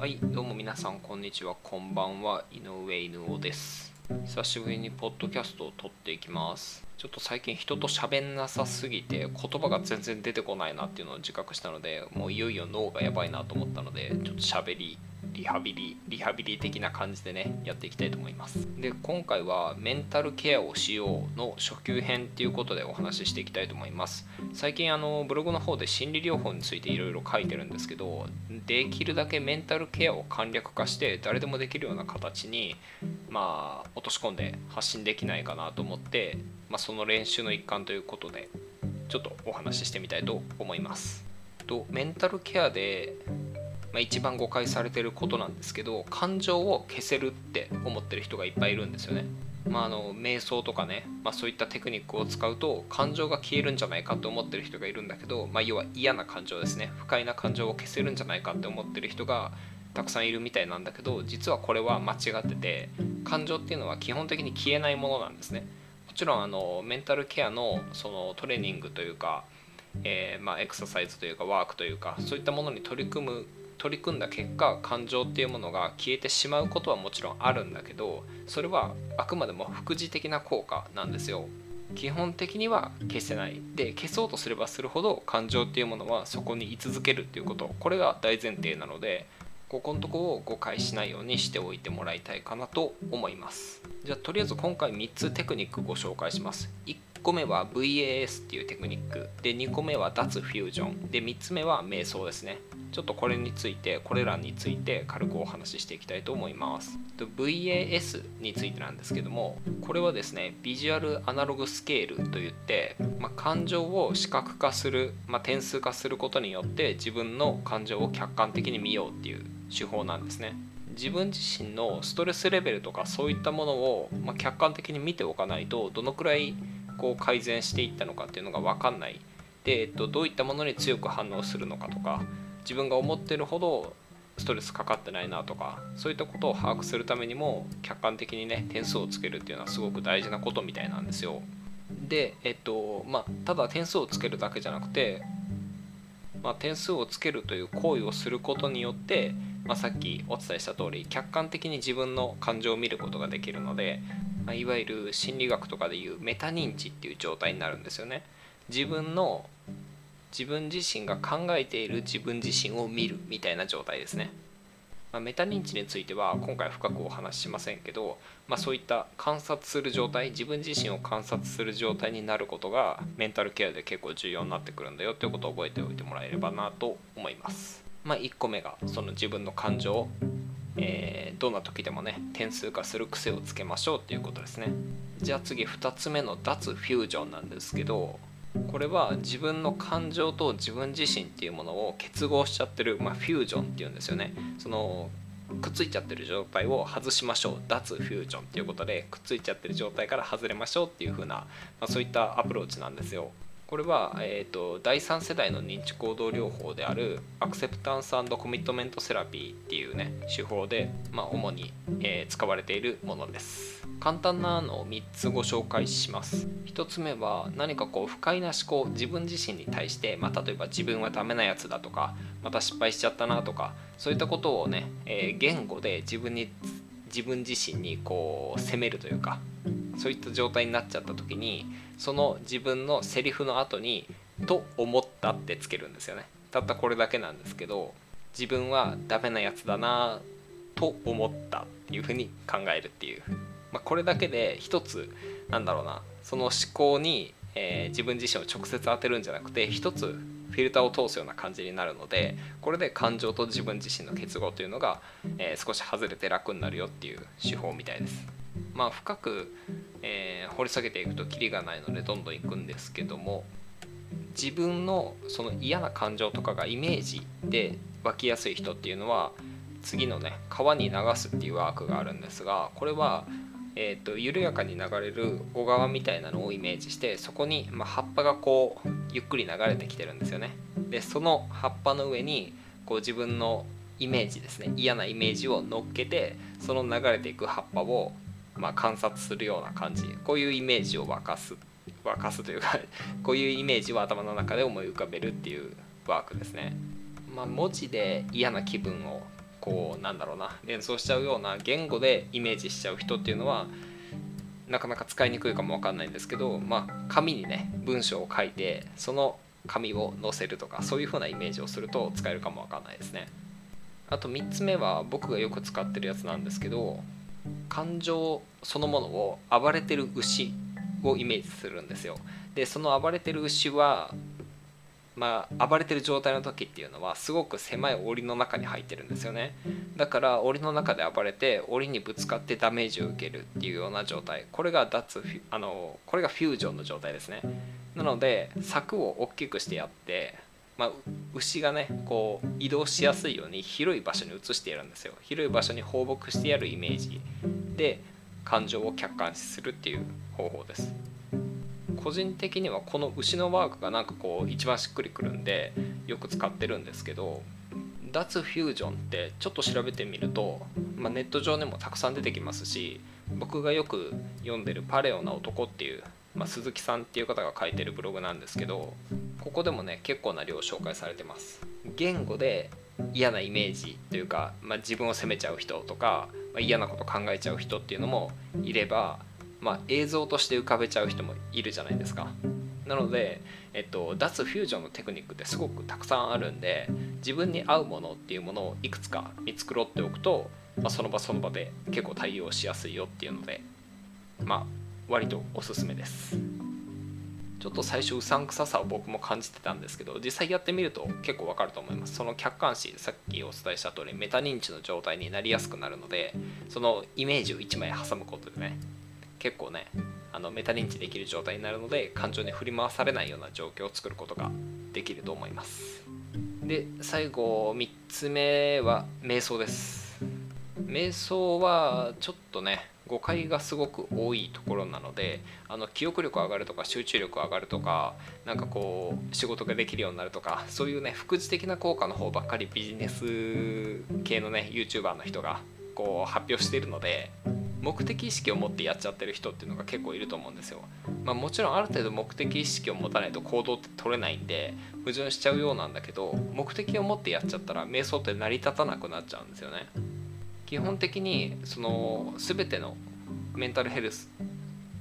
はい、どうも皆さん、こんにちは。こんばんは。井上犬尾です。久しぶりにポッドキャストを撮っていきます。ちょっと最近人と喋んなさすぎて言葉が全然出てこないなっていうのを自覚したので、もういよいよ脳がやばいなと思ったので、ちょっと喋り、リハビリ、リハビリ的な感じでね、やっていきたいと思います。で、今回はメンタルケアをしようの初級編っていうことでお話ししていきたいと思います。最近あのブログの方で心理療法についていろいろ書いてるんですけどできるだけメンタルケアを簡略化して誰でもできるような形にまあ落とし込んで発信できないかなと思って、まあ、その練習の一環ということでちょっとお話ししてみたいと思いますとメンタルケアで、まあ、一番誤解されてることなんですけど感情を消せるって思ってる人がいっぱいいるんですよね。まあ、あの瞑想とかね、まあ、そういったテクニックを使うと感情が消えるんじゃないかと思ってる人がいるんだけど、まあ、要は嫌な感情ですね。不快な感情を消せるんじゃないかって思ってる人がたくさんいるみたいなんだけど実はこれは間違ってて感情っていうのは基本的に消えないものなんですね。もちろんあのメンタルケアのそのトレーニングというか、えーま、エクササイズというかワークというかそういったものに取り組む取り組んだ結果感情っていうものが消えてしまうことはもちろんあるんだけどそれはあくまでも副次的な効果なんですよ。基本的には消せない。で消そうとすればするほど感情っていうものはそこに居続けるっていうこと。これが大前提なのでここのとこを誤解しないようにしておいてもらいたいかなと思います。じゃあとりあえず今回3つテクニックご紹介します。1 1個目は VAS っていうテクニックで2個目は脱フュージョン。で3つ目は瞑想ですね。ちょっとこれについてこれらについて軽くお話ししていきたいと思います。VAS についてなんですけどもこれはですねビジュアルアナログスケールといって、まあ、感情を視覚化する、まあ、点数化することによって自分の感情を客観的に見ようっていう手法なんですね。自分自身のストレスレベルとかそういったものを、ま、客観的に見ておかないとどのくらいこう改善していったのかっていうのが分かんない。で、えっと、どういったものに強く反応するのかとか自分が思ってるほどストレスかかってないなとかそういったことを把握するためにも客観的にね点数をつけるっていうのはすごく大事なことみたいなんですよ。でえっとまあただ点数をつけるだけじゃなくて、まあ、点数をつけるという行為をすることによって、まあ、さっきお伝えした通り客観的に自分の感情を見ることができるので、まあ、いわゆる心理学とかでいうメタ認知っていう状態になるんですよね。自分の自分自身が考えている自分自身を見るみたいな状態ですね、まあ、メタ認知については今回深くお話ししませんけど、まあ、そういった観察する状態自分自身を観察する状態になることがメンタルケアで結構重要になってくるんだよということを覚えておいてもらえればなと思います、まあ、1個目がその自分の感情えー、どんな時でもね点数化する癖をつけましょうっていうことですね。じゃあ次2つ目の脱フュージョンなんですけどこれは自分の感情と自分自身っていうものを結合しちゃってる、まあ、フュージョンっていうんですよね。そのくっついちゃってる状態を外しましょう。脱フュージョンっていうことでくっついちゃってる状態から外れましょうっていう風な、まあ、そういったアプローチなんですよ。これは、えーと、第3世代の認知行動療法であるアクセプタンスコミットメントセラピーっていうね手法で、まあ、主に、えー、使われているものです。簡単なのを3つご紹介します。1つ目は何かこう不快な思考自分自身に対して、まあ、例えば自分はダメなやつだとかまた失敗しちゃったなとかそういったことをね、えー、言語で自分に自分自身にこう責めるというかそういった状態になっちゃった時にその自分のセリフの後に「と思った」ってつけるんですよね。たったこれだけなんですけど自分はダメなやつだなと思ったっていうふうに考えるっていう、まあ、これだけで一つなんだろうな。その思考に、えー、自分自身を直接当てるんじゃなくて一つフィルターを通すような感じになるのでこれで感情と自分自身の結合というのが、えー、少し外れて楽になるよっていう手法みたいです。まあ深く、えー、掘り下げていくとキリがないのでどんどんいくんですけども自分のその嫌な感情とかがイメージで湧きやすい人っていうのは次のね川に流すっていうワークがあるんですがこれは、えーと、緩やかに流れる小川みたいなのをイメージしてそこに、まあ、葉っぱがこうゆっくり流れてきてるんですよね。でその葉っぱの上にこう自分のイメージですね嫌なイメージを乗っけてその流れていく葉っぱをまあ、観察するような感じこういうイメージを沸かす沸かすというか こういうイメージを頭の中で思い浮かべるっていうワークですね、まあ、文字で嫌な気分をこうなんだろうな連想しちゃうような言語でイメージしちゃう人っていうのはなかなか使いにくいかもわかんないんですけど、まあ、紙にね文章を書いてその紙を載せるとかそういう風なイメージをすると使えるかもわかんないですね。あと3つ目は僕がよく使ってるやつなんですけど感情そのものを暴れてる牛をイメージするんですよ。でその暴れてる牛はまあ、暴れてる状態の時っていうのはすごく狭い檻の中に入ってるんですよね。だから檻の中で暴れて檻にぶつかってダメージを受けるっていうような状態。これが脱あのこれがフュージョンの状態ですね。なので柵を大きくしてやって、まあ、牛がねこう移動しやすいように広い場所に移してやるんですよ。広い場所に放牧してやるイメージで感情を客観視するっていう方法です。個人的にはこの牛のワークがなんかこう一番しっくりくるんでよく使ってるんですけど脱フュージョンってちょっと調べてみると、まあ、ネット上でもたくさん出てきますし僕がよく読んでる「パレオな男」っていう、まあ、鈴木さんっていう方が書いてるブログなんですけどここでもね結構な量紹介されてます。言語で嫌なイメージというか、まあ、自分を責めちゃう人とか、まあ、嫌なこと考えちゃう人っていうのもいればまあ、映像として浮かべちゃう人もいるじゃないですか。なので、えっと、脱フュージョンのテクニックってすごくたくさんあるんで自分に合うものっていうものをいくつか見繕っておくと、まあ、その場その場で結構対応しやすいよっていうのでまあ割とおすすめです。ちょっと最初うさんくささを僕も感じてたんですけど実際やってみると結構わかると思います。その客観視さっきお伝えした通りメタ認知の状態になりやすくなるのでそのイメージを1枚挟むことでね結構ねあのメタ認知できる状態になるので感情に振り回されないような状況を作ることができると思います。で最後3つ目は瞑想です。瞑想はちょっとね誤解がすごく多いところなのであの記憶力上がるとか集中力上がるとかなんかこう仕事ができるようになるとかそういうね副次的な効果の方ばっかりビジネス系のね YouTuber の人がこう発表してるので目的意識を持ってやっちゃってる人っていうのが結構いると思うんですよ。まあ、もちろんある程度目的意識を持たないと行動って取れないんで矛盾しちゃうようなんだけど目的を持ってやっちゃったら瞑想って成り立たなくなっちゃうんですよね。基本的にその全てのメンタルヘルス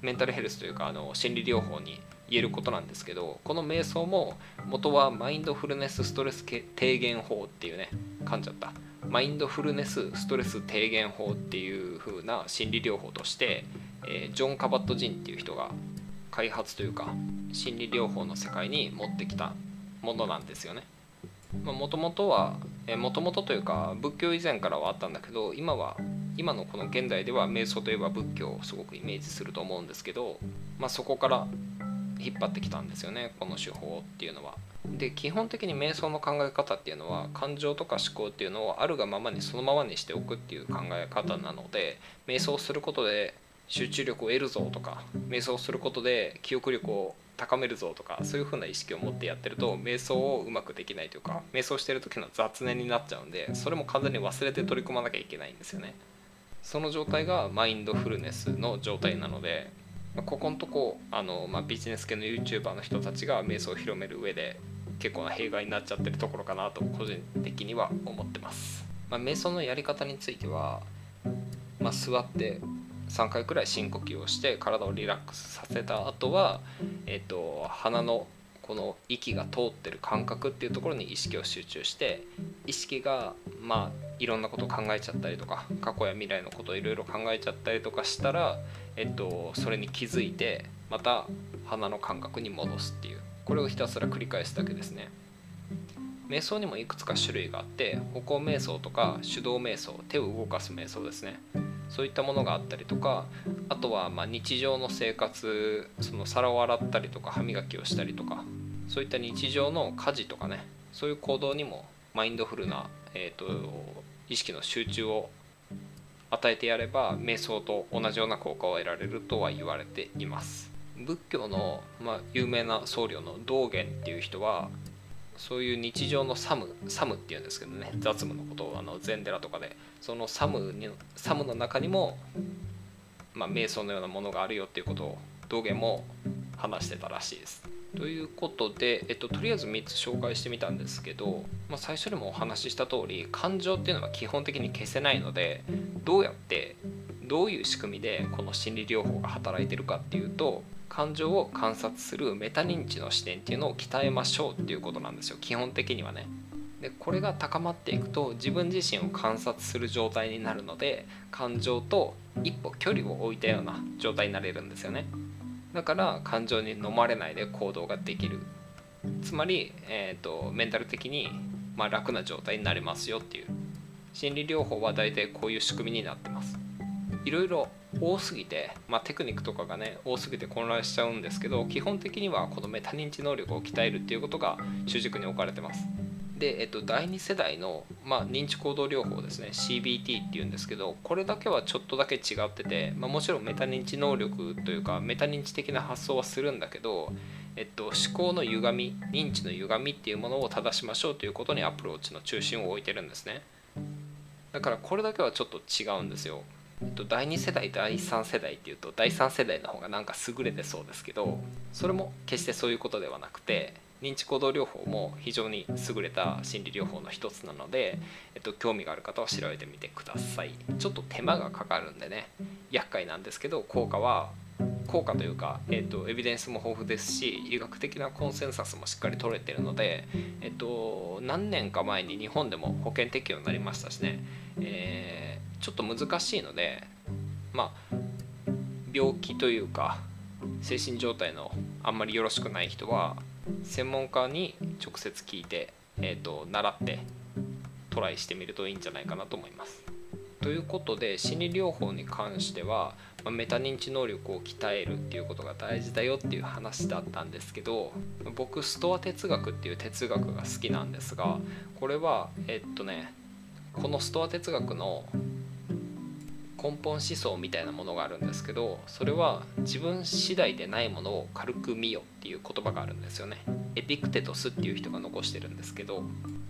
メンタルヘルスというかあの心理療法に言えることなんですけどこの瞑想も元はマインドフルネスストレス低減法っていうね噛んじゃったマインドフルネスストレス低減法っていう風な心理療法として、えー、ジョン・カバット・ジンっていう人が開発というか心理療法の世界に持ってきたものなんですよね。もともとはもともとというか仏教以前からはあったんだけど今は今のこの現代では瞑想といえば仏教をすごくイメージすると思うんですけど、まあ、そこから引っ張ってきたんですよねこの手法っていうのは。で基本的に瞑想の考え方っていうのは感情とか思考っていうのをあるがままにそのままにしておくっていう考え方なので瞑想することで集中力を得るぞとか瞑想することで記憶力を高めるぞとかそういう風な意識を持ってやってると瞑想をうまくできないというか瞑想してる時の雑念になっちゃうんでそれも完全に忘れて取り組まなきゃいけないんですよね。その状態がマインドフルネスの状態なのでここのとこあの、まあ、ビジネス系の YouTuber の人たちが瞑想を広める上で結構な弊害になっちゃってるところかなと個人的には思ってます、まあ、瞑想のやり方については、まあ、座って3回くらい深呼吸をして体をリラックスさせた後は、えーと、鼻のこの息が通ってる感覚っていうところに意識を集中して意識がまあいろんなことを考えちゃったりとか過去や未来のことをいろいろ考えちゃったりとかしたら、えっと、それに気づいてまた鼻の感覚に戻すっていう。これをひたすら繰り返すだけですね。瞑想にもいくつか種類があって歩行瞑想とか手動瞑想手を動かす瞑想ですね。そういったものがあったりとかあとはま日常の生活その皿を洗ったりとか歯磨きをしたりとかそういった日常の家事とかねそういう行動にもマインドフルな、えーと、意識の集中を与えてやれば瞑想と同じような効果を得られるとは言われています。仏教の、まあ、有名な僧侶の道元っていう人はそういう日常のサムサムっていうんですけどね雑務のことをあの禅寺とかでそのサムにサムの中にも、まあ、瞑想のようなものがあるよっていうことを道元も話してたらしいです。ということで、えっと、とりあえず3つ紹介してみたんですけど、まあ、最初にもお話しした通り感情っていうのは基本的に消せないのでどうやってどういう仕組みでこの心理療法が働いてるかっていうと感情を観察するメタ認知の視点っていうのを鍛えましょうっていうことなんですよ。基本的にはね。でこれが高まっていくと自分自身を観察する状態になるので感情と一歩距離を置いたような状態になれるんですよね。だから感情に飲まれないで行動ができる。つまり、えーと、メンタル的に、まあ、楽な状態になれますよっていう。心理療法は大体こういう仕組みになってます。いろいろ多すぎて、まあ、テクニックとかがね多すぎて混乱しちゃうんですけど基本的にはこのメタ認知能力を鍛えるっていうことが主軸に置かれてます。で、えっと、第2世代の、まあ、認知行動療法ですね CBT っていうんですけどこれだけはちょっとだけ違ってて、まあ、もちろんメタ認知能力というかメタ認知的な発想はするんだけど、えっと、思考の歪み認知の歪みっていうものを正しましょうということにアプローチの中心を置いてるんですね。だからこれだけはちょっと違うんですよ。と、第2世代第3世代っていうと第3世代の方がなんか優れてそうですけどそれも決してそういうことではなくて認知行動療法も非常に優れた心理療法の一つなので、えっと、興味がある方は調べてみてください。ちょっと手間がかかるんでね厄介なんですけど効果は効果というか、えっと、エビデンスも豊富ですし医学的なコンセンサスもしっかり取れてるので、えっと、何年か前に日本でも保険適用になりましたしね、えー、ちょっと難しいのでまあ病気というか精神状態のあんまりよろしくない人は専門家に直接聞いて、えーと、習ってトライしてみるといいんじゃないかなと思います。ということで心理療法に関しては、まメタ認知能力を鍛えるっていうことが大事だよっていう話だったんですけど僕ストア哲学っていう哲学が好きなんですがこれはえっとねこのストア哲学の根本思想みたいなものがあるんですけどそれは自分次第でないものを軽く見よっていう言葉があるんですよね。エピクテトスっていう人が残してるんですけど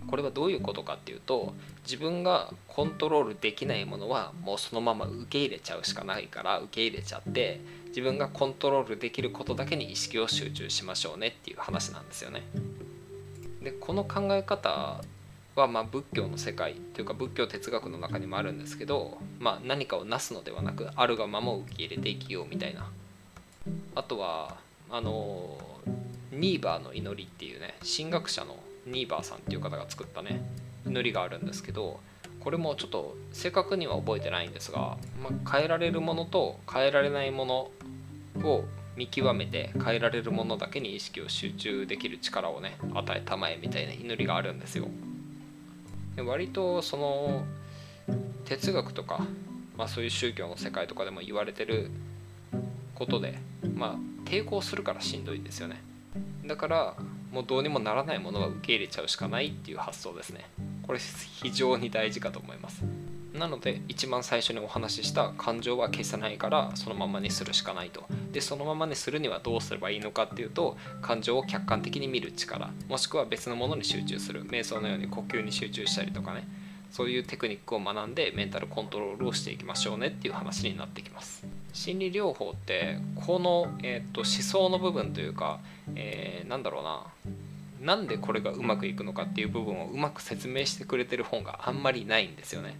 これはどういうことかっていうと自分がコントロールできないものはもうそのまま受け入れちゃうしかないから受け入れちゃって自分がコントロールできることだけに意識を集中しましょうねっていう話なんですよね。でこの考え方はま仏教の世界というか仏教哲学の中にもあるんですけど、まあ、何かをなすのではなくあるがままを受け入れて生きようみたいなあとはあのニーバーの祈りっていうね神学者のニーバーさんっていう方が作ったね祈りがあるんですけどこれもちょっと正確には覚えてないんですが、まあ、変えられるものと変えられないものを見極めて変えられるものだけに意識を集中できる力をね与えたまえみたいな祈りがあるんですよ。で割とその哲学とか、まあ、そういう宗教の世界とかでも言われてることで、まあ、抵抗するからしんどいんですよね。だからもうどうにもならないものは受け入れちゃうしかないっていう発想ですね。これ非常に大事かと思います。なので一番最初にお話しした感情は消せないからそのままにするしかないと。でそのままにするにはどうすればいいのかっていうと感情を客観的に見る力もしくは別のものに集中する。瞑想のように呼吸に集中したりとかね。そういうテクニックを学んでメンタルコントロールをしていきましょうねっていう話になってきます。心理療法ってこの、えーと、思想の部分というか、えー、なんだろうな。なんでこれがうまくいくのかっていう部分をうまく説明してくれてる本があんまりないんですよね。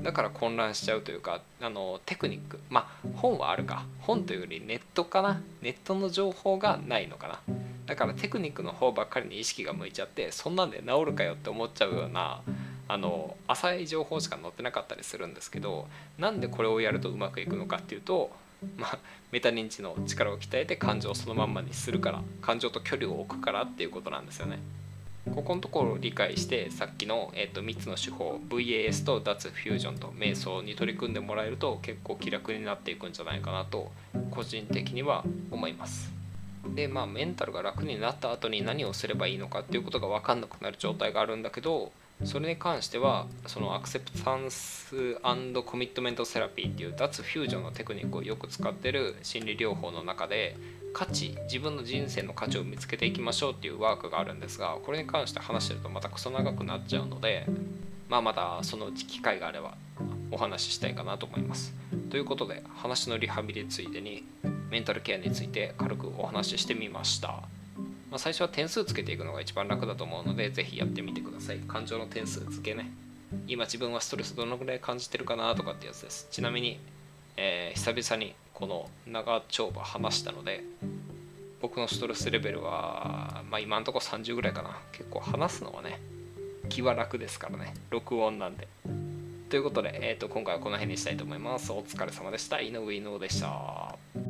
だから混乱しちゃうというかあのテクニックまあ本はあるか。本というよりネットかな。ネットの情報がないのかな。だからテクニックの方ばっかりに意識が向いちゃってそんなんで治るかよって思っちゃうようなあの浅い情報しか載ってなかったりするんですけどなんでこれをやるとうまくいくのかっていうとまあ、メタ認知の力を鍛えて感情をそのまんまにするから感情と距離を置くからっていうことなんですよね。ここのところを理解してさっきの、えー、と3つの手法 VAS と脱フュージョンと瞑想に取り組んでもらえると結構気楽になっていくんじゃないかなと個人的には思います。でまあメンタルが楽になった後に何をすればいいのかっていうことが分かんなくなる状態があるんだけどそれに関してはそのアクセプタンスコミットメントセラピーっていう脱フュージョンのテクニックをよく使ってる心理療法の中で価値自分の人生の価値を見つけていきましょうっていうワークがあるんですがこれに関して話してるとまたクソ長くなっちゃうのでまあまたそのうち機会があればお話ししたいかなと思います。ということで話のリハビリついでにメンタルケアについて軽くお話ししてみました、まあ、最初は点数つけていくのが一番楽だと思うのでぜひやってみてください。感情の点数付けね。今自分はストレスどのぐらい感じてるかなとかってやつです。ちなみに、えー久々にこの長丁場話したので僕のストレスレベルは、まあ、今んとこ30ぐらいかな。結構話すのはね気は楽ですからね。録音なんで。ということで、えー、と今回はこの辺にしたいと思います。お疲れ様でした。井上井上でした。